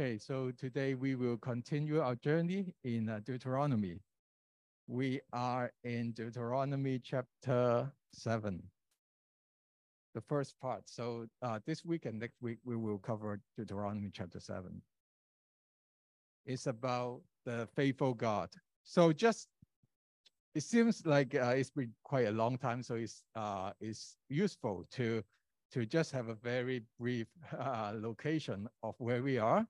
Okay, so today we will continue our journey in uh, Deuteronomy. We are in Deuteronomy chapter 7, the first part. So uh, this week and next week, we will cover Deuteronomy chapter 7. It's about the faithful God. So just, it seems like uh, it's been quite a long time, so it's, uh, it's useful to, to just have a very brief uh, location of where we are.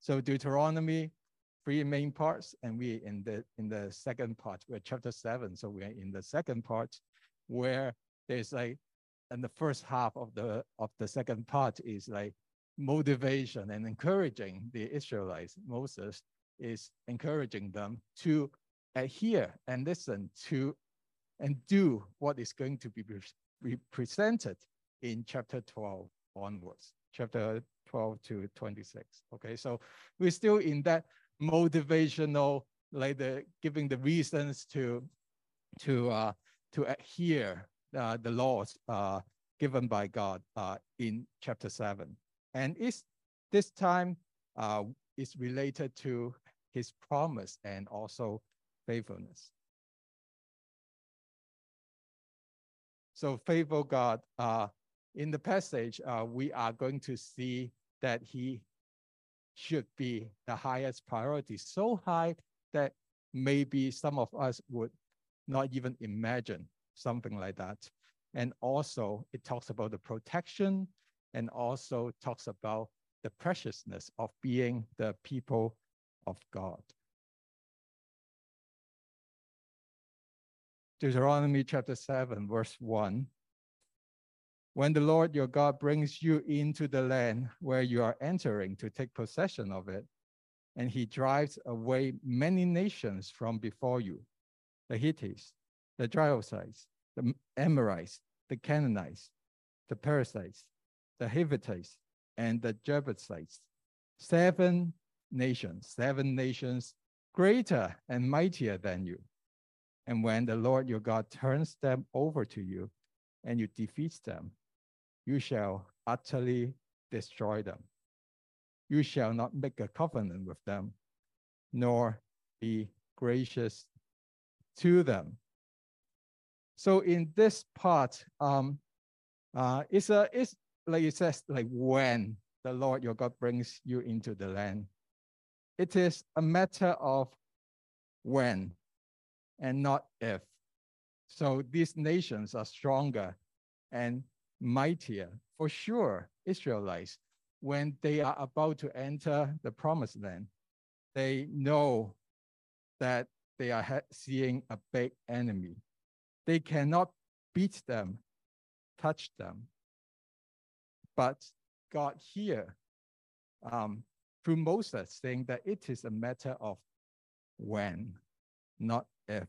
So Deuteronomy, three main parts, and we in the in the second part, we're chapter seven. So we're in the second part where there's like and the first half of the of the second part is like motivation and encouraging the Israelites. Moses is encouraging them to adhere and listen to and do what is going to be presented in chapter 12 onwards. Chapter 12 to 26. Okay, so we're still in that motivational, like the giving the reasons to to uh, to adhere uh, the laws uh, given by God uh, in chapter seven, and it's this time uh, is related to His promise and also faithfulness. So faithful God, uh, in the passage, uh, we are going to see that he should be the highest priority, so high that maybe some of us would not even imagine something like that. And also, it talks about the protection and also talks about the preciousness of being the people of God. Deuteronomy chapter 7, verse 1 when the Lord your God brings you into the land where you are entering to take possession of it, and he drives away many nations from before you the Hittites, the Jebusites, the Amorites, the Canaanites, the Perizzites, the Hivites, and the Jebusites. Seven nations, seven nations greater and mightier than you. And when the Lord your God turns them over to you and you defeat them, you shall utterly destroy them. You shall not make a covenant with them, nor be gracious to them. So in this part, um, uh, it's a it's like it says like when the Lord your God brings you into the land. It is a matter of when and not if. So these nations are stronger and mightier, for sure, Israelites, when they are about to enter the promised land, they know that they are seeing a big enemy. They cannot beat them, touch them. But God here, um, through Moses, saying that it is a matter of when, not if.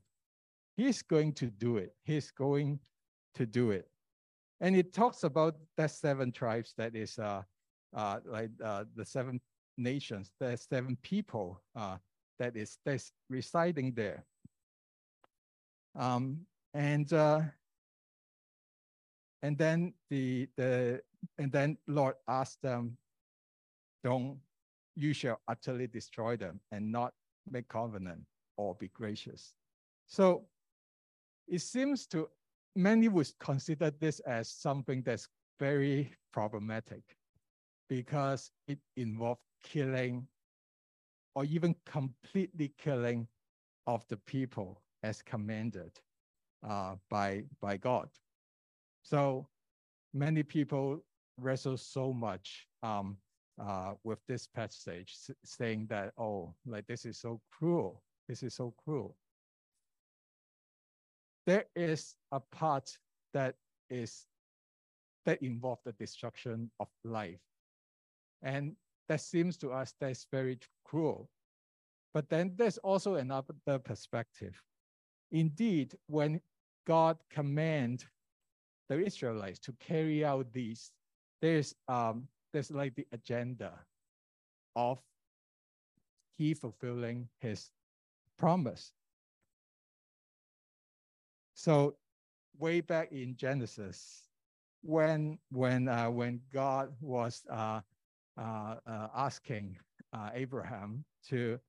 He's going to do it. He's going to do it. And it talks about that seven tribes that is uh, uh, like uh, the seven nations, the seven people uh, that is that's residing there. Um, and uh, and then the the and then Lord asked them, "Don't you shall utterly destroy them and not make covenant or be gracious." So it seems to many would consider this as something that's very problematic because it involved killing or even completely killing of the people as commanded uh, by, by God. So many people wrestle so much um, uh, with this passage, saying that, oh, like this is so cruel. This is so cruel there is a part that is that involve the destruction of life. And that seems to us that's very cruel. But then there's also another perspective. Indeed, when God command the Israelites to carry out these, there's um, there's like the agenda of he fulfilling his promise. So way back in Genesis, when when uh, when God was uh, uh, uh, asking uh, Abraham to,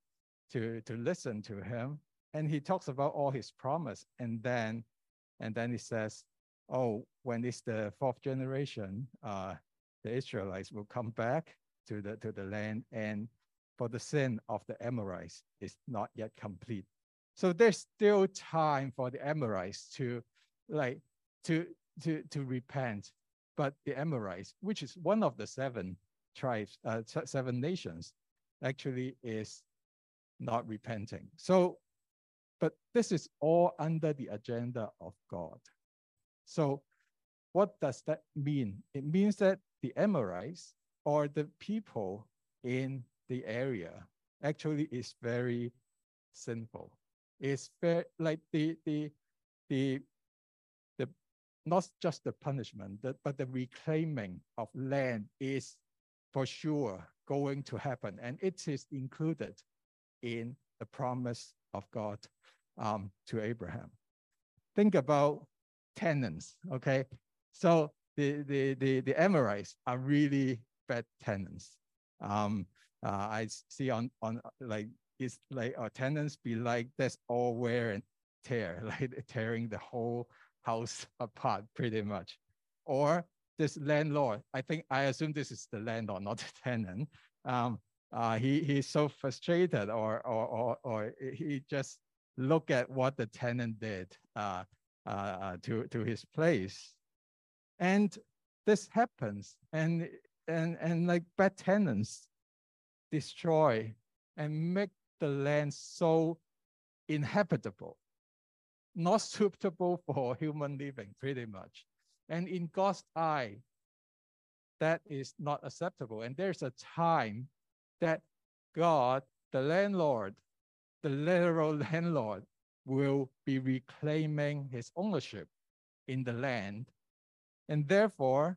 to, to listen to him. And he talks about all his promise. And then, and then he says, oh, when it's the fourth generation, uh, the Israelites will come back to the, to the land and for the sin of the Amorites is not yet complete. So there's still time for the Amorites to like to to to repent. But the Amorites, which is one of the seven tribes, uh, seven nations, actually is not repenting. So, but this is all under the agenda of God. So, what does that mean? It means that the Amorites or the people in the area actually is very sinful. It's fair, like the the the the not just the punishment, but the reclaiming of land is for sure going to happen, and it is included in the promise of God um, to Abraham. Think about tenants, okay? So the, the, the, the Amorites are really bad tenants. Um, uh, I see on on like it's like our tenants be like that's all wear and tear, like tearing the whole house apart pretty much. Or this landlord, I think I assume this is the landlord, not the tenant. Um, uh, he he's so frustrated, or or or or he just look at what the tenant did uh, uh, uh to to his place, and this happens, and and and like bad tenants destroy and make the land so inhabitable, not suitable for human living, pretty much. And in God's eye, that is not acceptable. And there's a time that God, the landlord, the literal landlord, will be reclaiming his ownership in the land. And therefore,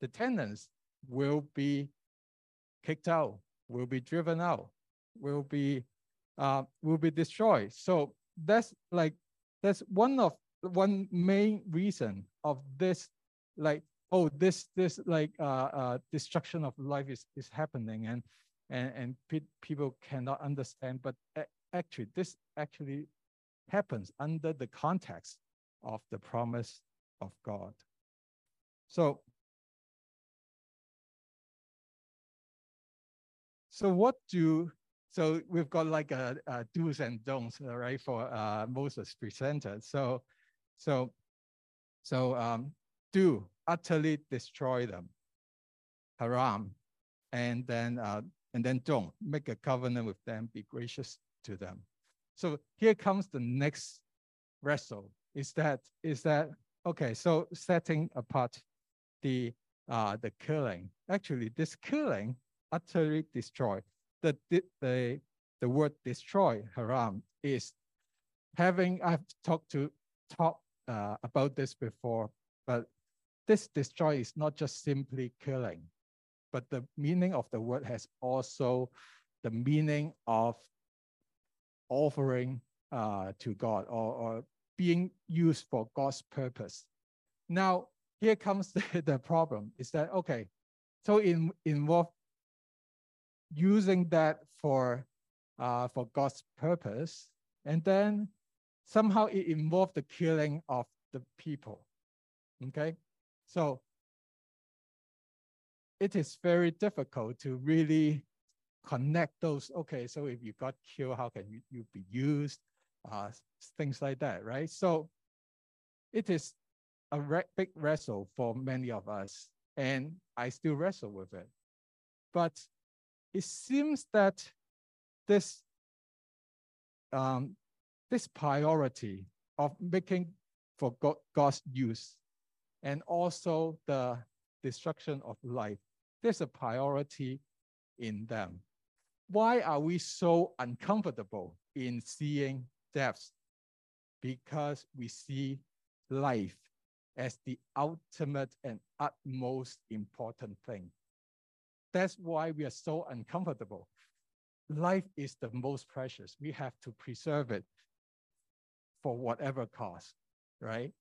the tenants will be kicked out will be driven out, will be uh, will be destroyed. So that's like that's one of one main reason of this like oh this this like uh, uh destruction of life is is happening and and and pe people cannot understand but actually this actually happens under the context of the promise of God. So So what do, so we've got like a, a do's and don'ts, right, for uh, Moses presented. So, so, so um, do utterly destroy them, haram, and then uh, and then don't make a covenant with them, be gracious to them. So here comes the next wrestle. Is that is that okay? So setting apart the uh, the killing. Actually, this killing utterly destroy. The, the, the, word destroy, haram, is having, I've talked to talk uh, about this before, but this destroy is not just simply killing, but the meaning of the word has also the meaning of offering uh, to God or, or being used for God's purpose. Now, here comes the, the problem is that, okay, so in, involve using that for uh, for God's purpose, and then somehow it involved the killing of the people. Okay, so it is very difficult to really connect those. Okay, so if you got killed, how can you, you be used? Uh, things like that, right? So it is a big wrestle for many of us, and I still wrestle with it. But it seems that this, um, this priority of making for God, God's use and also the destruction of life, there's a priority in them. Why are we so uncomfortable in seeing deaths? Because we see life as the ultimate and utmost important thing. That's why we are so uncomfortable. Life is the most precious. We have to preserve it for whatever cost, right?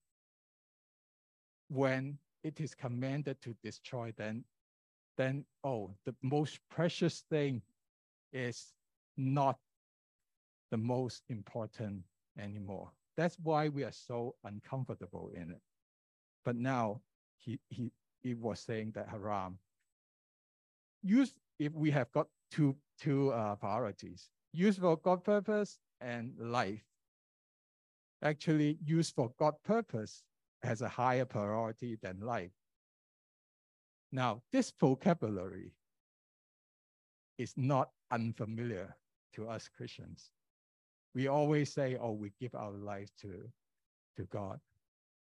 When it is commanded to destroy, then, then oh, the most precious thing is not the most important anymore. That's why we are so uncomfortable in it. But now he, he, he was saying that haram. Use if we have got two, two uh, priorities, use for God purpose and life. Actually, use for God purpose has a higher priority than life. Now, this vocabulary is not unfamiliar to us Christians. We always say, oh, we give our life to, to God.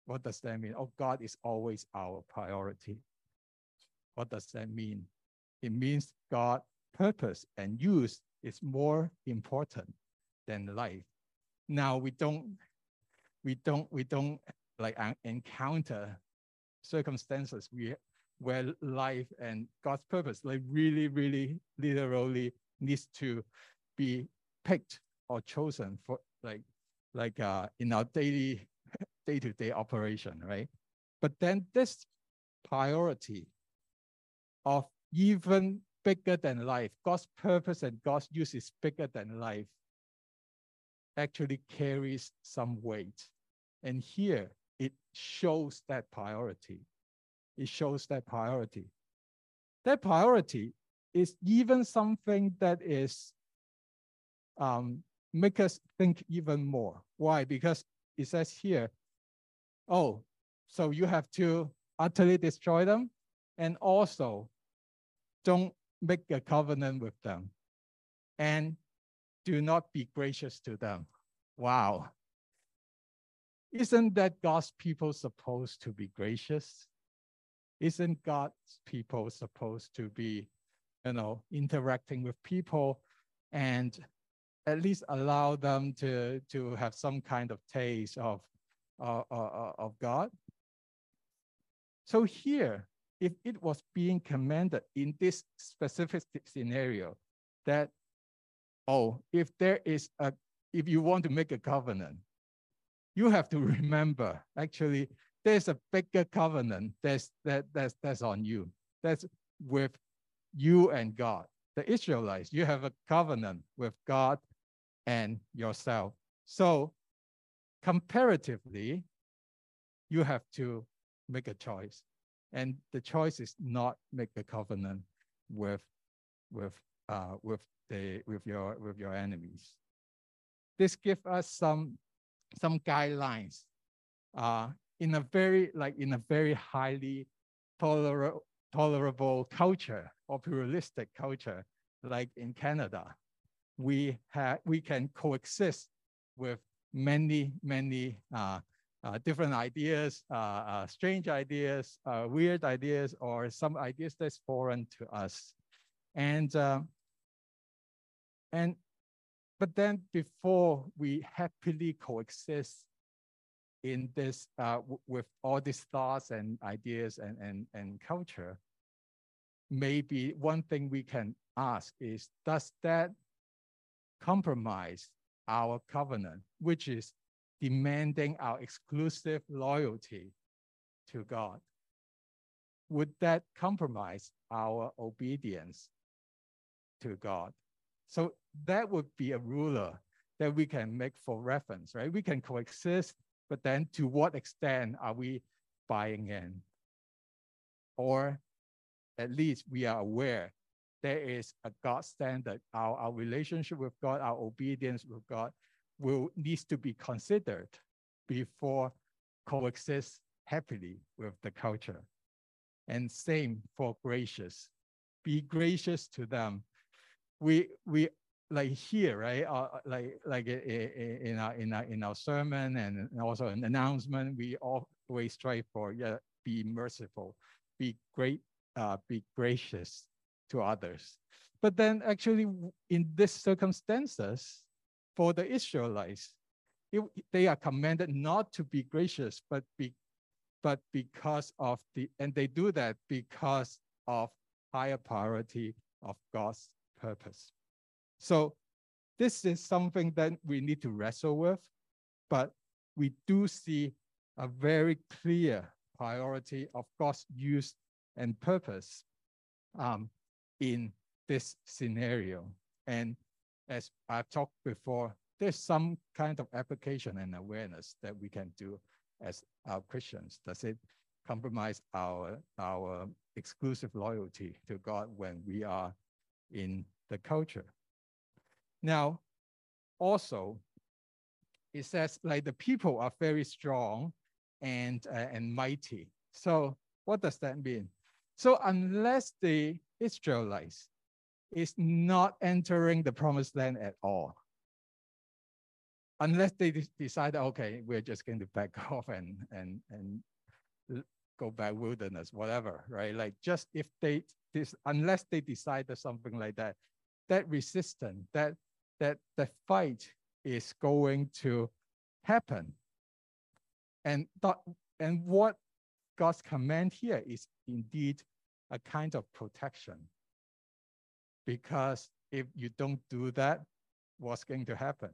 What does that mean? Oh, God is always our priority. What does that mean? It means God purpose and use is more important than life. Now we don't, we don't, we don't like encounter circumstances we, where life and God's purpose like really, really literally needs to be picked or chosen for like like uh, in our daily day-to-day operation, right? But then this priority of even bigger than life, God's purpose and God's use is bigger than life, actually carries some weight. And here it shows that priority. It shows that priority. That priority is even something that is um, make us think even more. Why? Because it says here, oh, so you have to utterly destroy them and also don't make a covenant with them and do not be gracious to them. Wow. Isn't that God's people supposed to be gracious? Isn't God's people supposed to be, you know, interacting with people and at least allow them to, to have some kind of taste of, uh, uh, uh, of God. So here, if it was being commanded in this specific scenario, that, oh, if there is a, if you want to make a covenant, you have to remember, actually, there's a bigger covenant that's, that, that's, that's on you. That's with you and God. The Israelites, you have a covenant with God and yourself. So comparatively, you have to make a choice. And the choice is not make a covenant with, with, uh, with, the, with, your, with your enemies. This gives us some, some guidelines uh, in a very, like in a very highly toler tolerable culture or pluralistic culture, like in Canada we have we can coexist with many many uh, uh, different ideas, uh, uh strange ideas, uh, weird ideas, or some ideas that's foreign to us, and uh, and but then before we happily coexist in this with all these thoughts and ideas and and and culture, maybe one thing we can ask is, does that compromise our covenant, which is demanding our exclusive loyalty to God? Would that compromise our obedience to God? So that would be a ruler that we can make for reference, right? We can coexist, but then to what extent are we buying in? Or at least we are aware there is a God standard. Our, our relationship with God, our obedience with God will needs to be considered before coexist happily with the culture. And same for gracious. Be gracious to them. We we like here, right? Uh, like like in our in our in our sermon and also an announcement, we always strive for yeah, be merciful, be great, uh, be gracious, to others. But then actually in these circumstances, for the Israelites, it, they are commanded not to be gracious, but be, but because of the, and they do that because of higher priority of God's purpose. So this is something that we need to wrestle with, but we do see a very clear priority of God's use and purpose um, in this scenario. And as I've talked before, there's some kind of application and awareness that we can do as our Christians. Does it compromise our our exclusive loyalty to God when we are in the culture? Now, also, it says like the people are very strong and uh, and mighty. So what does that mean? So unless the Israelites is not entering the promised land at all, unless they decide, okay, we're just going to back off and and and go back wilderness, whatever, right? Like just if they this unless they decided something like that, that resistance, that that the fight is going to happen. And that, and what God's command here is indeed a kind of protection Because if you don't do that, what's going to happen?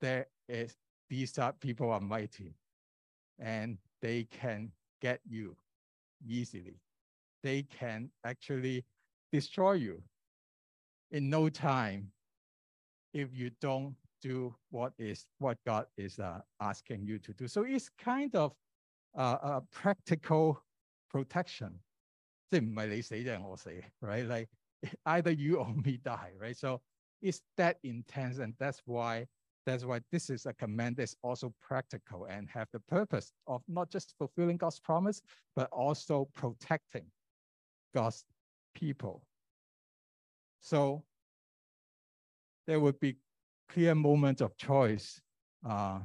There is these are, people are mighty and they can get you easily. They can actually destroy you in no time if you don't do what is what God is uh, asking you to do. So it's kind of uh, a practical protection. 即系唔系你死就系我死，right? Either you or me die, right? So it's that intense, and that's why that's why this is a command that's also practical and have the purpose of not just fulfilling God's promise, but also protecting God's people. So there would be clear moments of choice uh,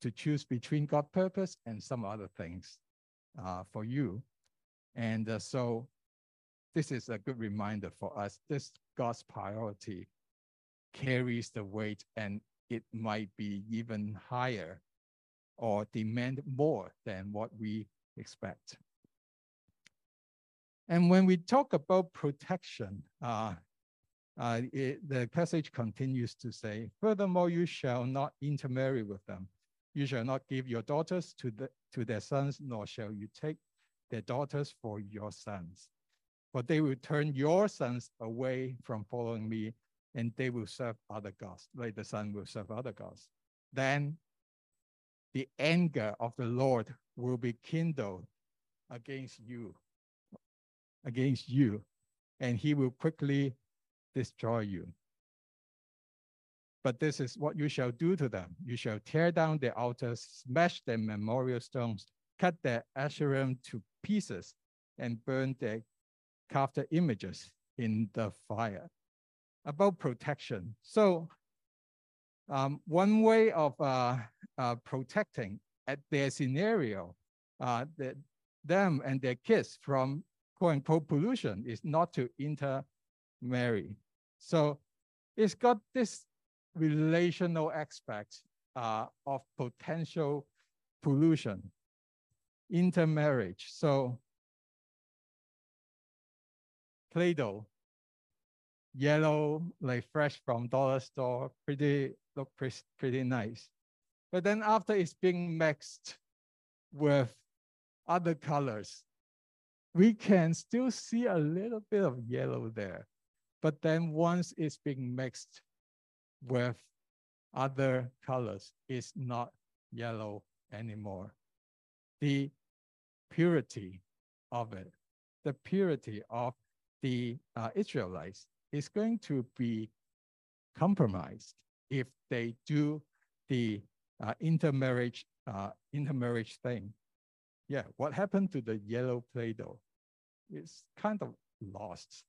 to choose between God purpose and some other things uh, for you. And uh, so this is a good reminder for us. This God's priority carries the weight and it might be even higher or demand more than what we expect. And when we talk about protection, uh, uh, it, the passage continues to say, furthermore, you shall not intermarry with them. You shall not give your daughters to, the, to their sons, nor shall you take their daughters for your sons. For they will turn your sons away from following me, and they will serve other gods, like the son will serve other gods. Then the anger of the Lord will be kindled against you, against you, and he will quickly destroy you. But this is what you shall do to them. You shall tear down their altars, smash their memorial stones, cut their Asherim to pieces, and burn their carved images in the fire. About protection. So um, one way of uh, uh, protecting at their scenario, uh, the, them and their kids from quote unquote pollution is not to intermarry. So it's got this relational aspect uh, of potential pollution, intermarriage. So Play-Doh, yellow, like fresh from dollar store, pretty, look pretty, pretty nice. But then after it's being mixed with other colors, we can still see a little bit of yellow there. But then once it's being mixed with other colors, it's not yellow anymore. The purity of it, the purity of the uh, Israelites is going to be compromised if they do the uh, intermarriage uh, intermarriage thing. Yeah, what happened to the yellow Play-Doh? It's kind of lost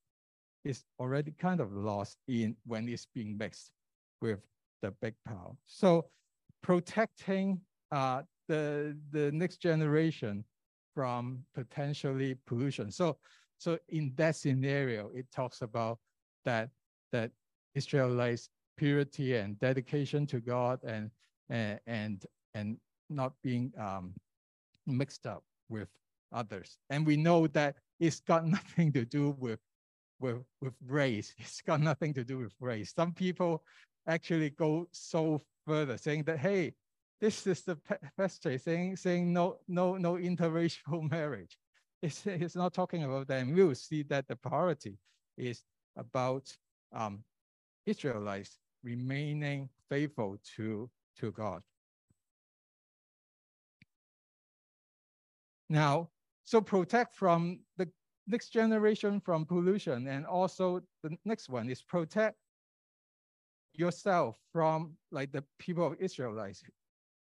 It's already kind of lost in when it's being mixed with the big pile. So protecting uh, the, the next generation from potentially pollution. So, so in that scenario, it talks about that, that Israelites purity and dedication to God and, and, and, and not being um, mixed up with others. And we know that it's got nothing to do with with, with race. It's got nothing to do with race. Some people actually go so further saying that, hey, this is the pastor saying, saying no, no, no interracial marriage. It's, it's not talking about that. And we'll see that the priority is about um, Israelites remaining faithful to, to God. Now, so protect from the next generation from pollution, and also the next one is protect yourself from like the people of Israelites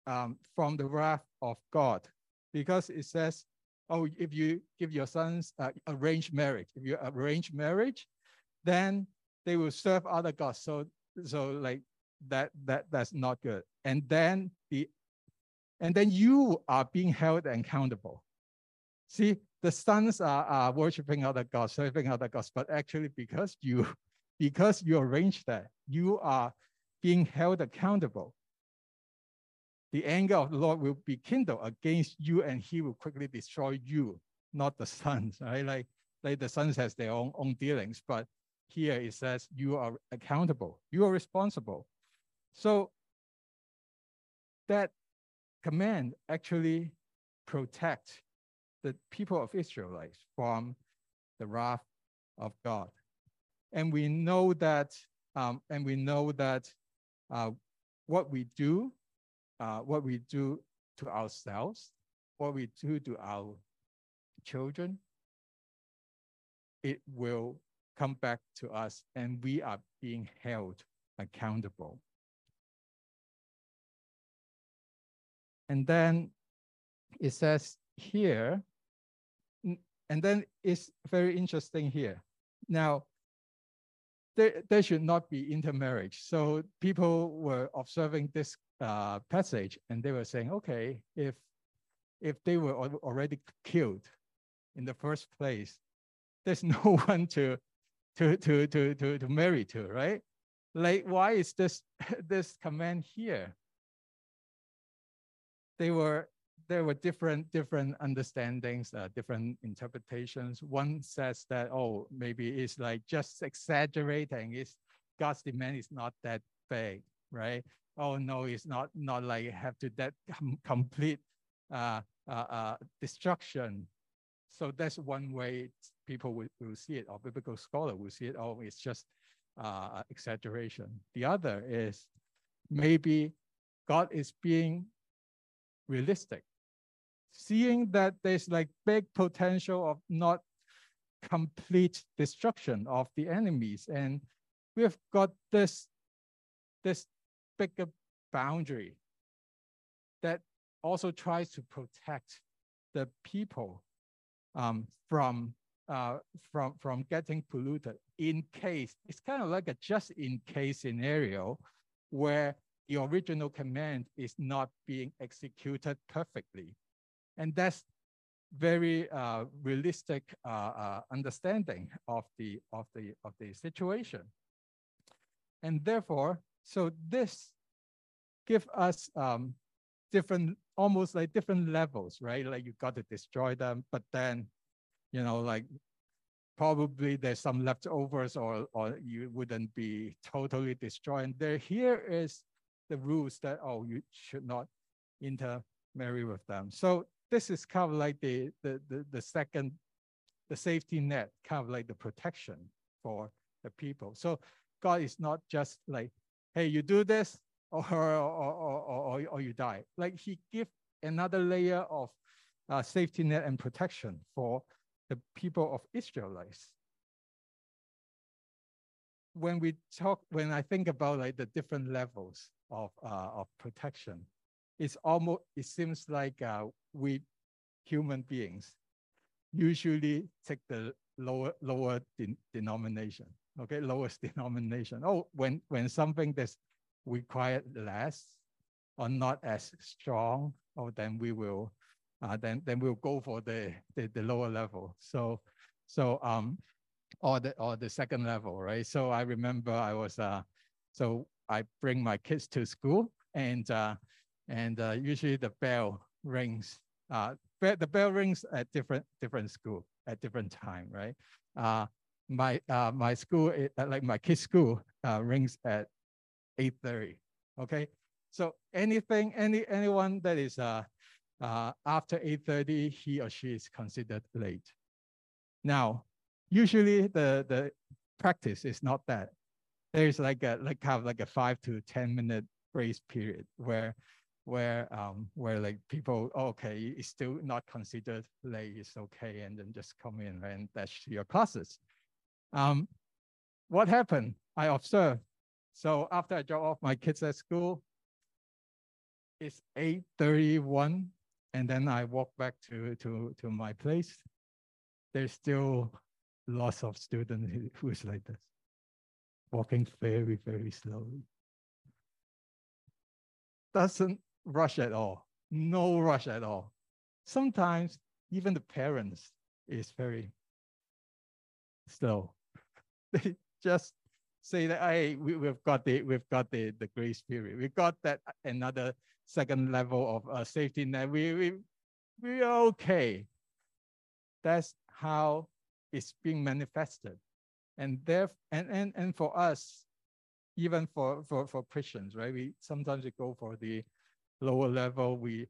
um, from the wrath of God, because it says, oh, if you give your sons uh, arranged marriage, if you arrange marriage, then they will serve other gods. So, so like that, that that's not good. And then the, and then you are being held accountable. See, the sons are, are worshiping other gods, serving other gods, but actually because you, because you arranged that, you are being held accountable. The anger of the Lord will be kindled against you, and he will quickly destroy you, not the sons, right? Like, like the sons has their own, own dealings, but here it says you are accountable, you are responsible. So that command actually protect the people of Israelites from the wrath of God. And we know that, um, and we know that uh, what we do, uh, what we do to ourselves, what we do to our children, it will come back to us and we are being held accountable. And then it says here, and then it's very interesting here. Now, there, there should not be intermarriage. So people were observing this uh, passage and they were saying, okay, if if they were already killed in the first place, there's no one to to to to to, to marry to, right? Like, why is this this command here? They were there were different different understandings, uh, different interpretations. One says that oh maybe it's like just exaggerating. It's God's demand is not that big, right? Oh no, it's not not like have to that com complete uh, uh, uh, destruction. So that's one way people will, will see it, or biblical scholar will see it. Oh, it's just uh, exaggeration. The other is maybe God is being realistic seeing that there's like big potential of not complete destruction of the enemies. And we've got this, this bigger boundary that also tries to protect the people um, from, uh, from, from getting polluted in case, it's kind of like a just in case scenario where the original command is not being executed perfectly. And that's very uh, realistic uh, uh, understanding of the, of, the, of the situation. And therefore, so this give us um, different, almost like different levels, right? Like you got to destroy them, but then, you know, like probably there's some leftovers or, or you wouldn't be totally destroyed. And there, here is the rules that, oh, you should not intermarry with them. So this is kind of like the, the, the, the second, the safety net, kind of like the protection for the people. So God is not just like, hey, you do this or, or, or, or, or you die. Like he give another layer of uh, safety net and protection for the people of Israelites. When we talk, when I think about like the different levels of, uh, of protection, it's almost, it seems like uh, we human beings usually take the lower, lower de denomination, okay, lowest denomination. Oh, when, when something that's required less or not as strong, oh, then we will, uh, then, then we'll go for the, the, the lower level. So, so, um, or the, or the second level, right? So I remember I was, uh, so I bring my kids to school and, uh, and uh, usually the bell rings. Uh, the bell rings at different different school at different time, right? Uh, my uh, my school, uh, like my kids' school, uh, rings at 8:30. Okay, so anything, any anyone that is uh, uh, after 8:30, he or she is considered late. Now, usually the the practice is not that there's like a like kind of like a five to 10 minute grace period where where um where like people oh, okay it's still not considered late it's okay and then just come in and dash your classes um what happened? I observed. So after i drop off my kids at school it's 8.31 and then i walk back to to to my place. There's still lots of students who's like this walking very very slowly. Doesn't rush at all, no rush at all. Sometimes even the parents is very slow. They just say that hey, we, we've got the we've got the, the grace period. We got that another second level of uh, safety net. We we we are okay. That's how it's being manifested. And there and, and and for us, even for for for Christians, right? We sometimes we go for the lower level. We,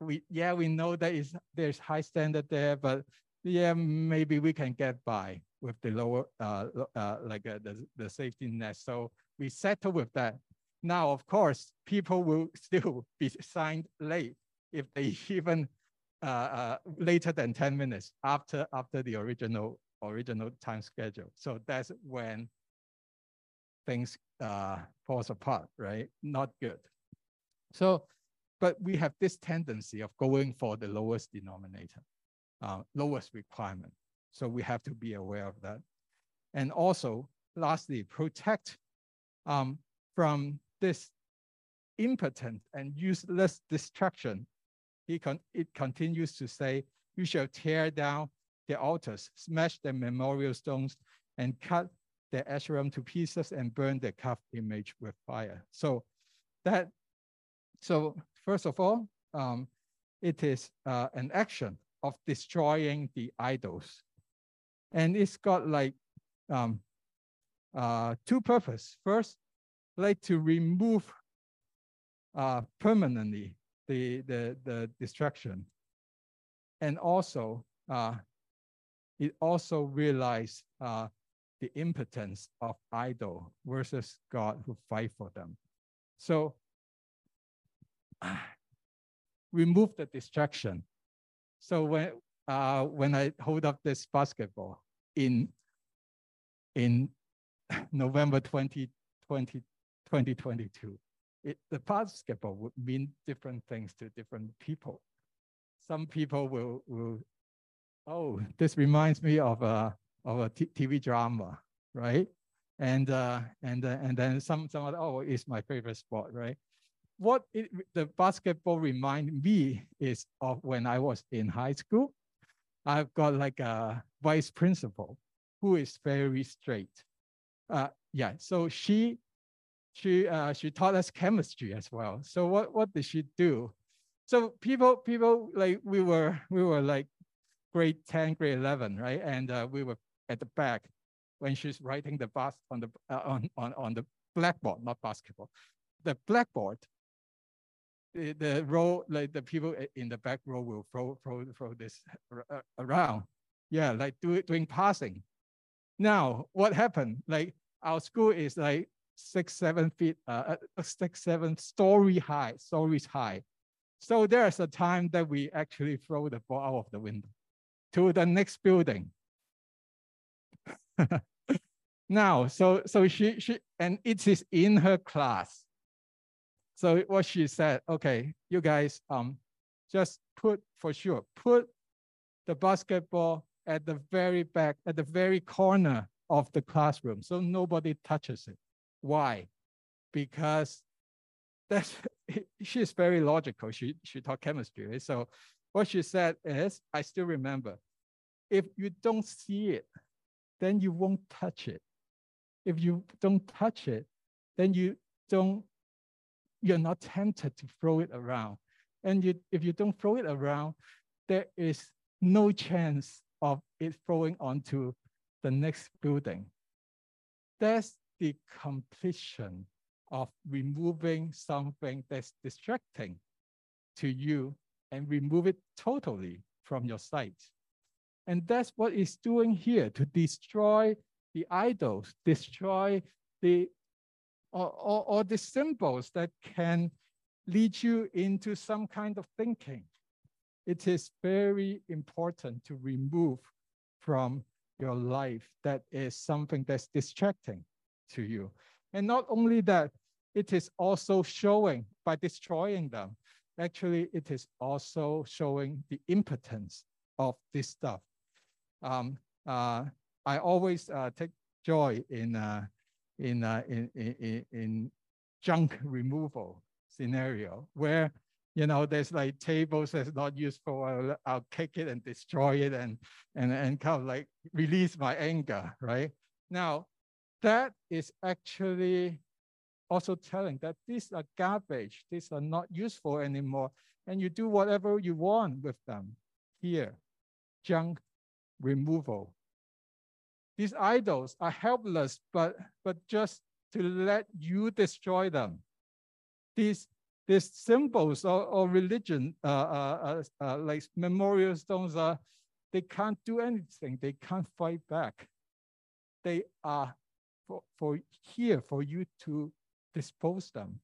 we yeah, we know that is there's high standard there, but yeah, maybe we can get by with the lower, uh, uh, like uh, the, the safety net. So we settle with that. Now, of course, people will still be signed late if they even uh, uh, later than 10 minutes after after the original original time schedule. So that's when things uh, falls apart, right? Not good. So but we have this tendency of going for the lowest denominator, uh, lowest requirement. So we have to be aware of that. And also, lastly, protect um, from this impotent and useless destruction. He con it continues to say, you shall tear down the altars, smash the memorial stones, and cut the Asherim to pieces and burn the calf image with fire. So that, so First of all, um, it is uh, an action of destroying the idols. And it's got like um, uh, two purposes. First, like to remove uh, permanently the, the, the destruction. And also, uh, it also realized uh, the impotence of idol versus God who fight for them. So remove the distraction. So when uh, when I hold up this basketball in in November 20, 20, 2022, it, the basketball would mean different things to different people. Some people will, will oh, this reminds me of a, of a TV drama, right? And, uh, and, uh, and then some, some other, oh, it's my favorite sport, right? what it, the basketball remind me is of when I was in high school. I've got like a vice principal who is very straight. Uh, yeah, so she she uh, she taught us chemistry as well. So what what did she do? So people people like we were we were like grade 10, grade 11, right? And uh, we were at the back when she's writing the bus on the uh, on, on on the blackboard, not basketball, the blackboard the, the row, like the people in the back row will throw, throw, throw this around. Yeah, like do, doing passing. Now, what happened? Like our school is like six, seven feet, uh, uh, six, seven story high, stories high. So there's a time that we actually throw the ball out of the window to the next building. now, so so she she and it is in her class. So what she said, okay, you guys, um, just put for sure, put the basketball at the very back, at the very corner of the classroom, so nobody touches it. Why? Because that's she's very logical. She she taught chemistry, right? So what she said is, I still remember, if you don't see it, then you won't touch it. If you don't touch it, then you don't you're not tempted to throw it around. And you, if you don't throw it around, there is no chance of it throwing onto the next building. That's the completion of removing something that's distracting to you and remove it totally from your sight. And that's what it's doing here to destroy the idols, destroy the or, or, or the symbols that can lead you into some kind of thinking. It is very important to remove from your life that is something that's distracting to you. And not only that, it is also showing by destroying them. Actually, it is also showing the impotence of this stuff. Um, uh, I always uh, take joy in, uh, in, uh, in, in, in junk removal scenario where you know there's like tables that's not useful I'll, I'll kick it and destroy it and and and kind of like release my anger right? Now that is actually also telling that these are garbage these are not useful anymore and you do whatever you want with them here. Junk removal these idols are helpless but but just to let you destroy them these these symbols or, or religion, uh, uh, uh, uh, like memorial stones, are they can't do anything. They can't fight back. They are for, for here for you to dispose them.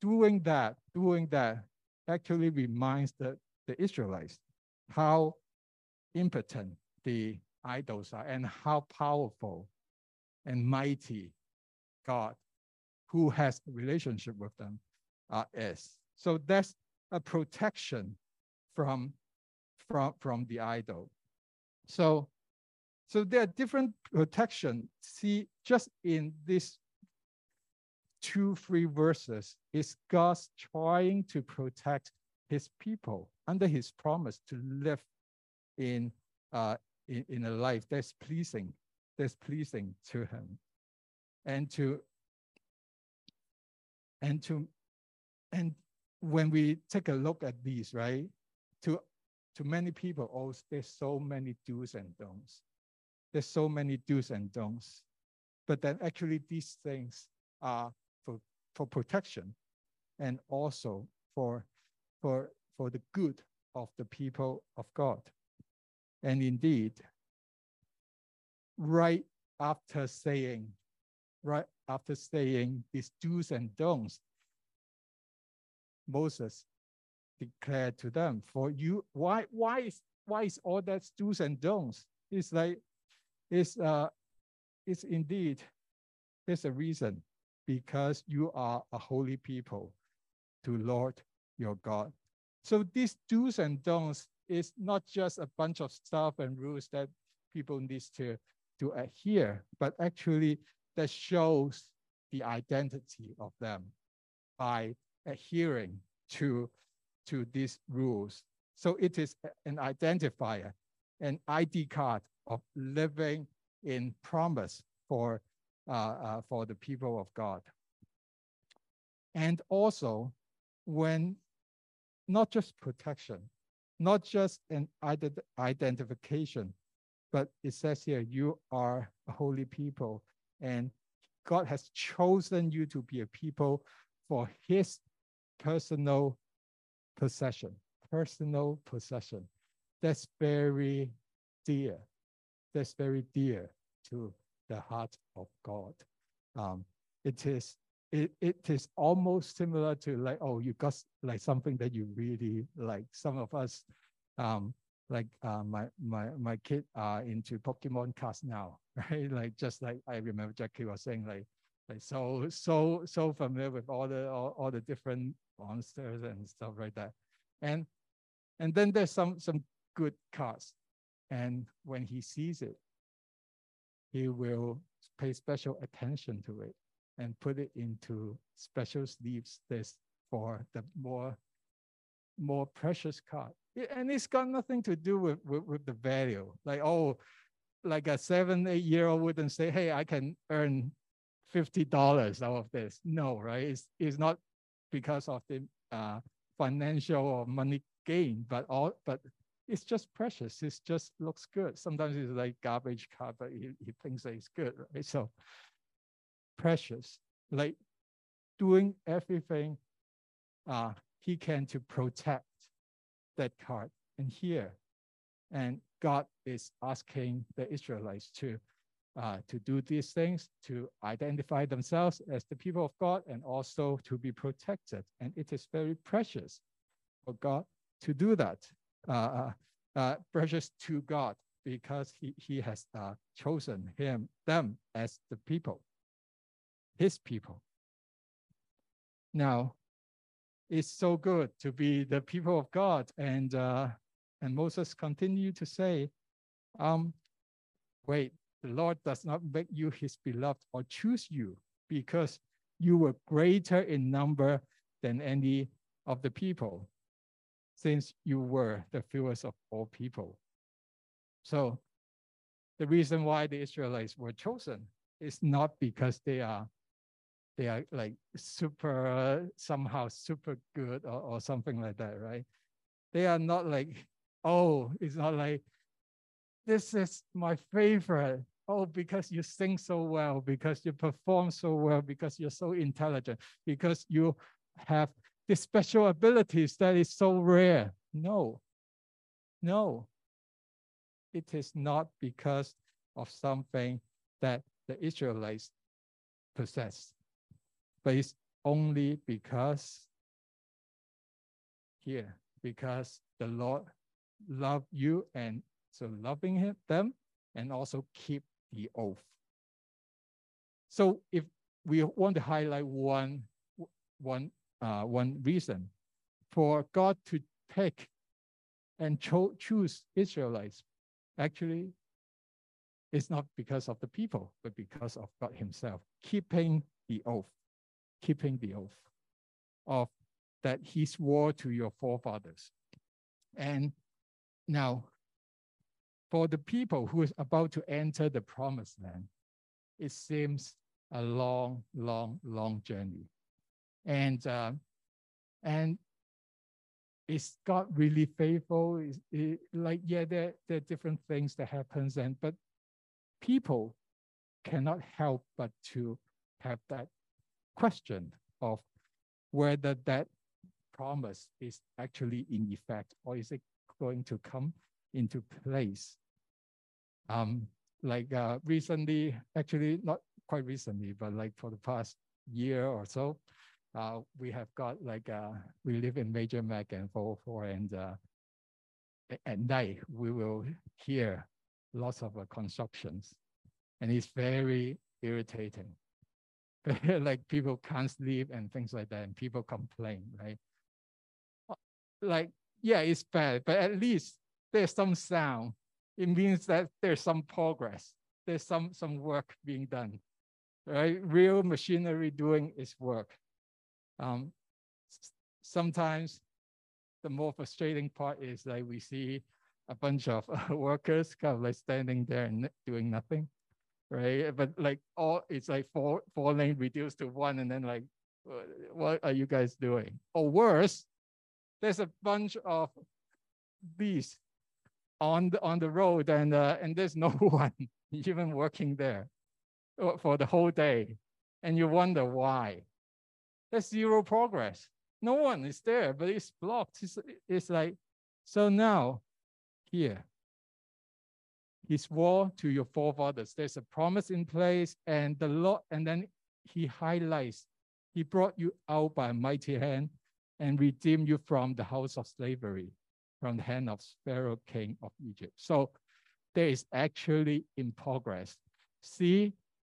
Doing that, doing that actually reminds the, the Israelites how impotent the idols are and how powerful and mighty God who has a relationship with them uh, is. So that's a protection from, from, from the idol. So, so there are different protection. See, just in these two, three verses, is God trying to protect his people under his promise to live in, uh, in, in a life that's pleasing, that's pleasing to him. And to and to and when we take a look at these, right, to to many people, oh, there's so many do's and don'ts. There's so many do's and don'ts. But then actually these things are for, for protection and also for, for, for the good of the people of God. And indeed, right after saying, right after saying these do's and don'ts, Moses declared to them, for you, why, why is, why is all that do's and don'ts? It's like, it's, uh, it's indeed, there's a reason, because you are a holy people to Lord your God. So these do's and don'ts is not just a bunch of stuff and rules that people need to, to adhere, but actually that shows the identity of them by adhering to, to these rules. So it is an identifier, an ID card of living in promise for, uh, uh, for the people of God. And also, when not just protection, not just an ident identification, but it says here, you are a holy people, and God has chosen you to be a people for his personal possession, personal possession. That's very dear. That's very dear to the heart of God. Um, it is it, it is almost similar to like, oh, you got like something that you really like. Some of us, um, like uh, my my my kid are into Pokemon cards now, right? Like just like I remember Jackie was saying, like like so so so familiar with all the all, all the different monsters and stuff like that. And and then there's some some good cards. And when he sees it, he will pay special attention to it and put it into special sleeves this for the more more precious card. And it's got nothing to do with, with, with the value. Like, oh, like a seven, eight year old wouldn't say, hey, I can earn $50 out of this. No, right? It's, it's not because of the uh, financial or money gain, but all but it's just precious. It just looks good. Sometimes it's like garbage card, but he, he thinks that it's good, right? So precious, like doing everything uh, he can to protect that card. And here, and God is asking the Israelites to uh, to do these things, to identify themselves as the people of God, and also to be protected. And it is very precious for God to do that. Uh, uh, uh precious to God because he, he has uh, chosen him them as the people, his people. Now, it's so good to be the people of God, and uh, and Moses continued to say, um, "Wait, the Lord does not make you his beloved or choose you because you were greater in number than any of the people, since you were the fewest of all people. So the reason why the Israelites were chosen is not because they are they are like super somehow super good or, or something like that, right? They are not like, oh, it's not like this is my favorite oh, because you sing so well, because you perform so well, because you're so intelligent, because you have these special abilities that is so rare. No, no. It is not because of something that the Israelites possess, it's only because here, because the Lord loved you and so loving him, them and also keep the oath. So if we want to highlight one, one, uh, one reason for God to pick and cho choose Israelites, actually, it's not because of the people, but because of God Himself, keeping the oath, keeping the oath of that He swore to your forefathers. And now, for the people who is about to enter the promised land, it seems a long, long, long journey. And uh, and is God really faithful? Is like yeah, there, there are different things that happens, and but people cannot help but to have that question of whether that promise is actually in effect or is it going to come into place um, like uh, recently, actually not quite recently, but like for the past year or so, uh, we have got like uh, we live in Major Mac and 404, and uh, at night we will hear lots of uh, constructions, and it's very irritating. like people can't sleep and things like that, and people complain, right? Uh, like yeah, it's bad, but at least there's some sound it means that there's some progress. There's some, some work being done, right? Real machinery doing its work. Um, sometimes the more frustrating part is like we see a bunch of workers kind of like standing there and doing nothing, right? But like all, it's like four, four lane reduced to one and then like, what are you guys doing? Or worse, there's a bunch of bees on the, on the road and, uh, and there's no one even working there for the whole day. And you wonder why. There's zero progress. No one is there, but it's blocked. It's, it's like, so now here, he swore to your forefathers. There's a promise in place, and the Lord, and then he highlights, he brought you out by a mighty hand and redeemed you from the house of slavery from the hand of Pharaoh, king of Egypt. So there is actually in progress. See,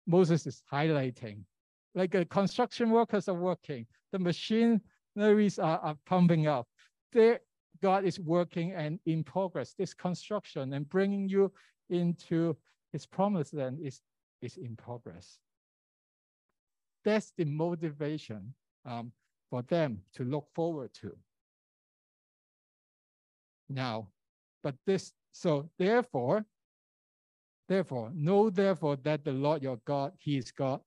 Moses is highlighting, like the construction workers are working, the machineries are, are pumping up. There, God is working and in progress. This construction and bringing you into his promised land is, is in progress. That's the motivation um, for them to look forward to now. But this, so therefore, therefore, know therefore that the Lord your God, he is God,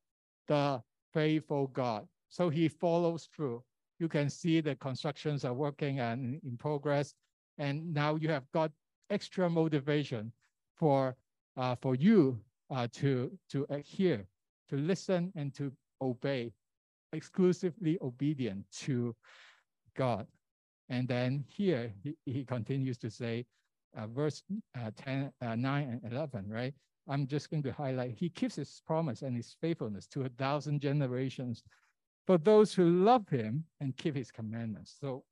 the faithful God. So he follows through. You can see the constructions are working and in progress. And now you have got extra motivation for, uh, for you uh, to, to adhere, to listen and to obey, exclusively obedient to God. And then here he, he continues to say, uh, verse uh, 10, uh, 9 and 11, right? I'm just going to highlight, he keeps his promise and his faithfulness to a thousand generations for those who love him and keep his commandments. So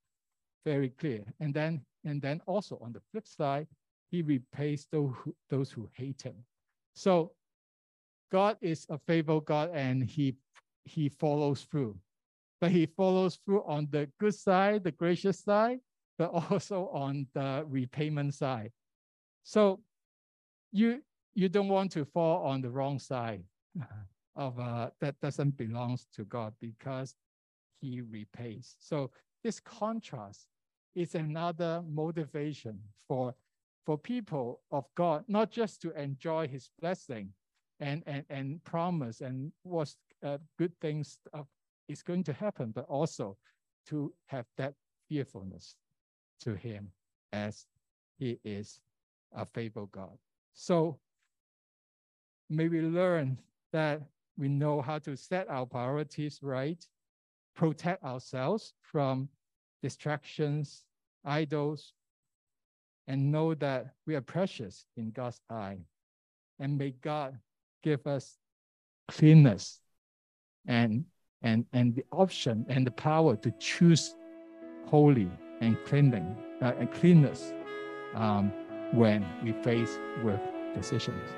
very clear. And then, and then also on the flip side, he repays those who, those who hate him. So God is a faithful God and he he follows through. But he follows through on the good side, the gracious side, but also on the repayment side. So you you don't want to fall on the wrong side of uh, that doesn't belongs to God because he repays. So this contrast is another motivation for for people of God, not just to enjoy his blessing and, and, and promise and what uh, good things uh, is going to happen, but also to have that fearfulness to him as he is a faithful God. So may we learn that we know how to set our priorities right, protect ourselves from distractions, idols, and know that we are precious in God's eye. And may God give us cleanness and, and, and the option and the power to choose holy and cleaning, uh, and cleanness um, when we face with decisions.